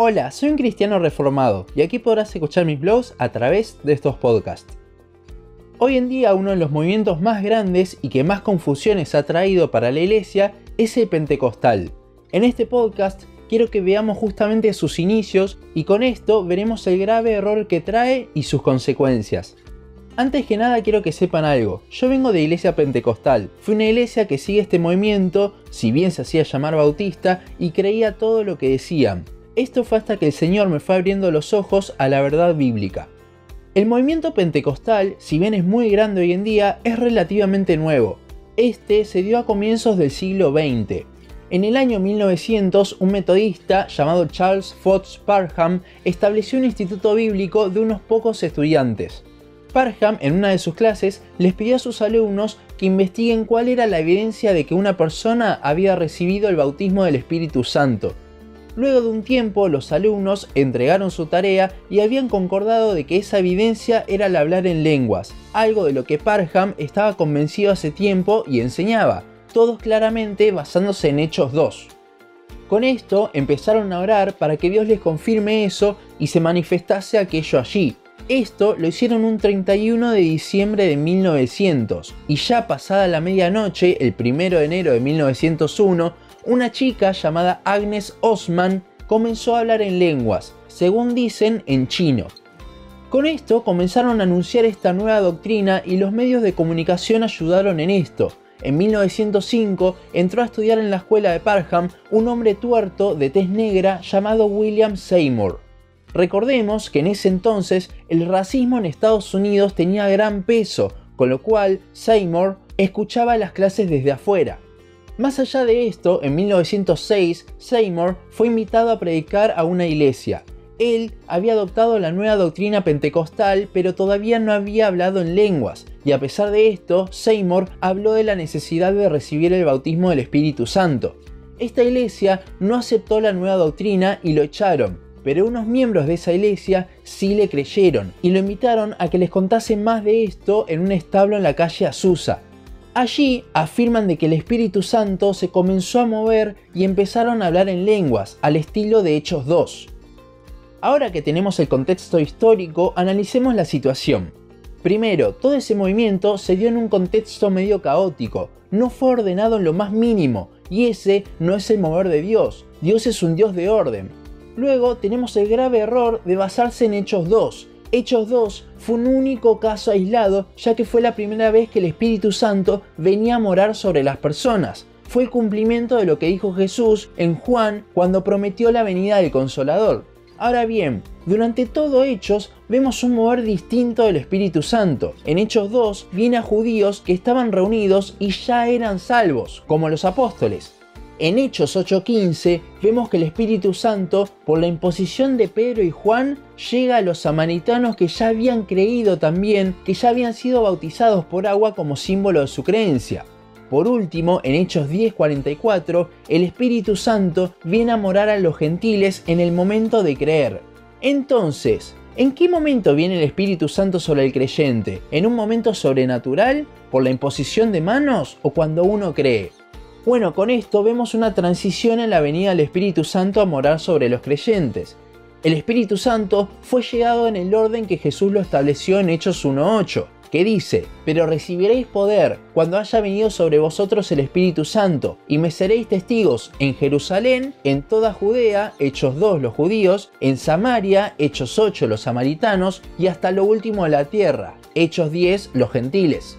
Hola, soy un cristiano reformado y aquí podrás escuchar mis blogs a través de estos podcasts. Hoy en día uno de los movimientos más grandes y que más confusiones ha traído para la iglesia es el pentecostal. En este podcast quiero que veamos justamente sus inicios y con esto veremos el grave error que trae y sus consecuencias. Antes que nada quiero que sepan algo, yo vengo de iglesia pentecostal, fui una iglesia que sigue este movimiento, si bien se hacía llamar bautista, y creía todo lo que decían, esto fue hasta que el Señor me fue abriendo los ojos a la verdad bíblica. El movimiento pentecostal, si bien es muy grande hoy en día, es relativamente nuevo. Este se dio a comienzos del siglo XX. En el año 1900, un metodista llamado Charles Fox Parham estableció un instituto bíblico de unos pocos estudiantes. Parham, en una de sus clases, les pidió a sus alumnos que investiguen cuál era la evidencia de que una persona había recibido el bautismo del Espíritu Santo Luego de un tiempo, los alumnos entregaron su tarea y habían concordado de que esa evidencia era el hablar en lenguas, algo de lo que Parham estaba convencido hace tiempo y enseñaba, todos claramente basándose en Hechos 2. Con esto empezaron a orar para que Dios les confirme eso y se manifestase aquello allí. Esto lo hicieron un 31 de diciembre de 1900 y ya pasada la medianoche, el 1 de enero de 1901, una chica llamada Agnes Osman comenzó a hablar en lenguas, según dicen en chino. Con esto comenzaron a anunciar esta nueva doctrina y los medios de comunicación ayudaron en esto. En 1905 entró a estudiar en la escuela de Parham un hombre tuerto de tez negra llamado William Seymour. Recordemos que en ese entonces el racismo en Estados Unidos tenía gran peso, con lo cual Seymour escuchaba las clases desde afuera. Más allá de esto, en 1906, Seymour fue invitado a predicar a una iglesia. Él había adoptado la nueva doctrina pentecostal, pero todavía no había hablado en lenguas, y a pesar de esto, Seymour habló de la necesidad de recibir el bautismo del Espíritu Santo. Esta iglesia no aceptó la nueva doctrina y lo echaron, pero unos miembros de esa iglesia sí le creyeron y lo invitaron a que les contase más de esto en un establo en la calle Azusa. Allí afirman de que el Espíritu Santo se comenzó a mover y empezaron a hablar en lenguas, al estilo de Hechos 2. Ahora que tenemos el contexto histórico, analicemos la situación. Primero, todo ese movimiento se dio en un contexto medio caótico, no fue ordenado en lo más mínimo, y ese no es el mover de Dios, Dios es un Dios de orden. Luego tenemos el grave error de basarse en Hechos 2, Hechos 2 fue un único caso aislado, ya que fue la primera vez que el Espíritu Santo venía a morar sobre las personas. Fue el cumplimiento de lo que dijo Jesús en Juan cuando prometió la venida del Consolador. Ahora bien, durante todo Hechos vemos un mover distinto del Espíritu Santo. En Hechos 2 viene a judíos que estaban reunidos y ya eran salvos, como los apóstoles. En Hechos 8:15 vemos que el Espíritu Santo, por la imposición de Pedro y Juan, llega a los samaritanos que ya habían creído también, que ya habían sido bautizados por agua como símbolo de su creencia. Por último, en Hechos 10:44, el Espíritu Santo viene a morar a los gentiles en el momento de creer. Entonces, ¿en qué momento viene el Espíritu Santo sobre el creyente? ¿En un momento sobrenatural? ¿Por la imposición de manos? ¿O cuando uno cree? Bueno, con esto vemos una transición en la venida del Espíritu Santo a morar sobre los creyentes. El Espíritu Santo fue llegado en el orden que Jesús lo estableció en Hechos 1.8, que dice, pero recibiréis poder cuando haya venido sobre vosotros el Espíritu Santo, y me seréis testigos en Jerusalén, en toda Judea, Hechos 2 los judíos, en Samaria, Hechos 8 los samaritanos, y hasta lo último de la tierra, Hechos 10 los gentiles.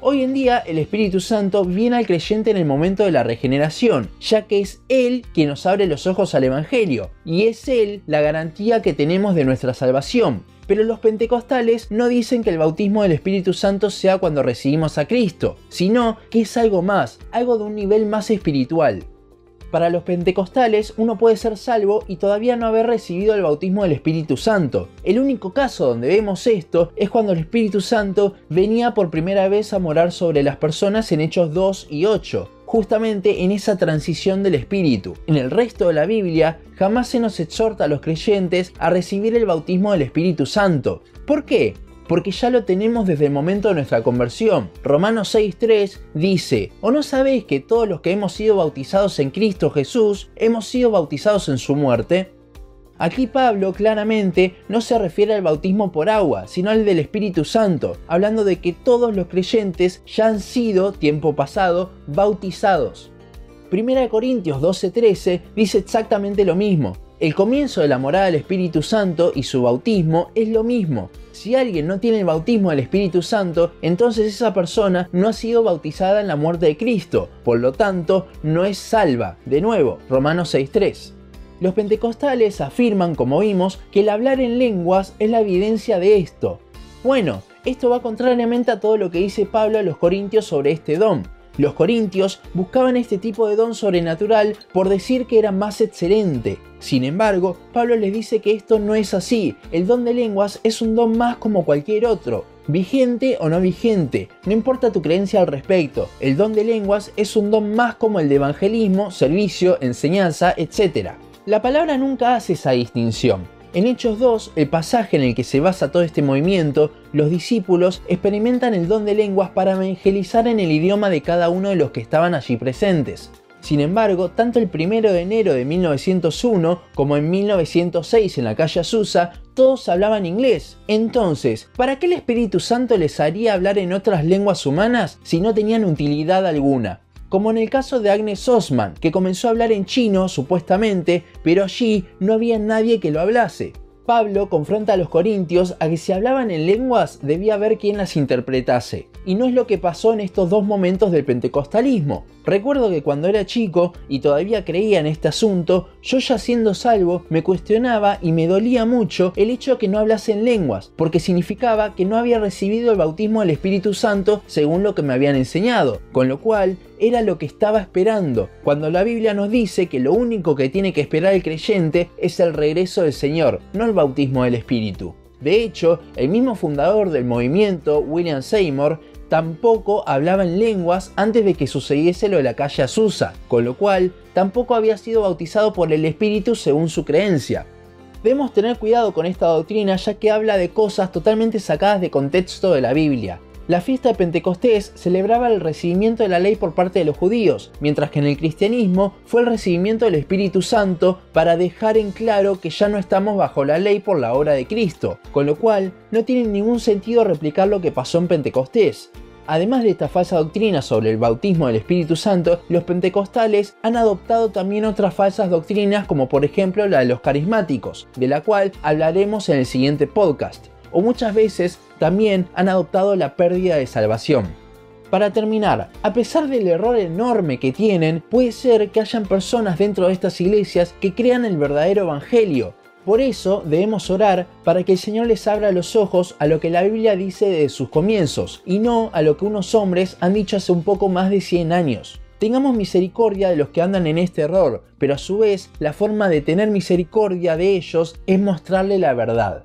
Hoy en día el Espíritu Santo viene al creyente en el momento de la regeneración, ya que es Él quien nos abre los ojos al Evangelio, y es Él la garantía que tenemos de nuestra salvación. Pero los pentecostales no dicen que el bautismo del Espíritu Santo sea cuando recibimos a Cristo, sino que es algo más, algo de un nivel más espiritual. Para los pentecostales uno puede ser salvo y todavía no haber recibido el bautismo del Espíritu Santo. El único caso donde vemos esto es cuando el Espíritu Santo venía por primera vez a morar sobre las personas en Hechos 2 y 8 justamente en esa transición del espíritu. En el resto de la Biblia jamás se nos exhorta a los creyentes a recibir el bautismo del Espíritu Santo. ¿Por qué? Porque ya lo tenemos desde el momento de nuestra conversión. Romanos 6.3 dice, ¿o no sabéis que todos los que hemos sido bautizados en Cristo Jesús hemos sido bautizados en su muerte? Aquí Pablo claramente no se refiere al bautismo por agua, sino al del Espíritu Santo, hablando de que todos los creyentes ya han sido, tiempo pasado, bautizados. 1 Corintios 12:13 dice exactamente lo mismo. El comienzo de la morada del Espíritu Santo y su bautismo es lo mismo. Si alguien no tiene el bautismo del Espíritu Santo, entonces esa persona no ha sido bautizada en la muerte de Cristo, por lo tanto no es salva. De nuevo, Romanos 6:3. Los pentecostales afirman, como vimos, que el hablar en lenguas es la evidencia de esto. Bueno, esto va contrariamente a todo lo que dice Pablo a los corintios sobre este don. Los corintios buscaban este tipo de don sobrenatural por decir que era más excelente. Sin embargo, Pablo les dice que esto no es así. El don de lenguas es un don más como cualquier otro. Vigente o no vigente, no importa tu creencia al respecto, el don de lenguas es un don más como el de evangelismo, servicio, enseñanza, etc. La palabra nunca hace esa distinción. En Hechos 2, el pasaje en el que se basa todo este movimiento, los discípulos experimentan el don de lenguas para evangelizar en el idioma de cada uno de los que estaban allí presentes. Sin embargo, tanto el 1 de enero de 1901 como en 1906 en la calle Azusa, todos hablaban inglés. Entonces, ¿para qué el Espíritu Santo les haría hablar en otras lenguas humanas si no tenían utilidad alguna? Como en el caso de Agnes Osman, que comenzó a hablar en chino supuestamente, pero allí no había nadie que lo hablase. Pablo confronta a los corintios a que si hablaban en lenguas debía haber quien las interpretase. Y no es lo que pasó en estos dos momentos del pentecostalismo. Recuerdo que cuando era chico y todavía creía en este asunto, yo ya siendo salvo me cuestionaba y me dolía mucho el hecho de que no hablase en lenguas, porque significaba que no había recibido el bautismo del Espíritu Santo según lo que me habían enseñado, con lo cual era lo que estaba esperando, cuando la Biblia nos dice que lo único que tiene que esperar el creyente es el regreso del Señor, no el bautismo del Espíritu. De hecho, el mismo fundador del movimiento, William Seymour, tampoco hablaba en lenguas antes de que sucediese lo de la calle Azusa, con lo cual tampoco había sido bautizado por el Espíritu según su creencia. Debemos tener cuidado con esta doctrina ya que habla de cosas totalmente sacadas de contexto de la Biblia. La fiesta de Pentecostés celebraba el recibimiento de la ley por parte de los judíos, mientras que en el cristianismo fue el recibimiento del Espíritu Santo para dejar en claro que ya no estamos bajo la ley por la obra de Cristo, con lo cual no tiene ningún sentido replicar lo que pasó en Pentecostés. Además de esta falsa doctrina sobre el bautismo del Espíritu Santo, los pentecostales han adoptado también otras falsas doctrinas como por ejemplo la de los carismáticos, de la cual hablaremos en el siguiente podcast o muchas veces también han adoptado la pérdida de salvación. Para terminar, a pesar del error enorme que tienen, puede ser que hayan personas dentro de estas iglesias que crean el verdadero evangelio. Por eso debemos orar para que el Señor les abra los ojos a lo que la Biblia dice de sus comienzos y no a lo que unos hombres han dicho hace un poco más de 100 años. Tengamos misericordia de los que andan en este error, pero a su vez la forma de tener misericordia de ellos es mostrarle la verdad.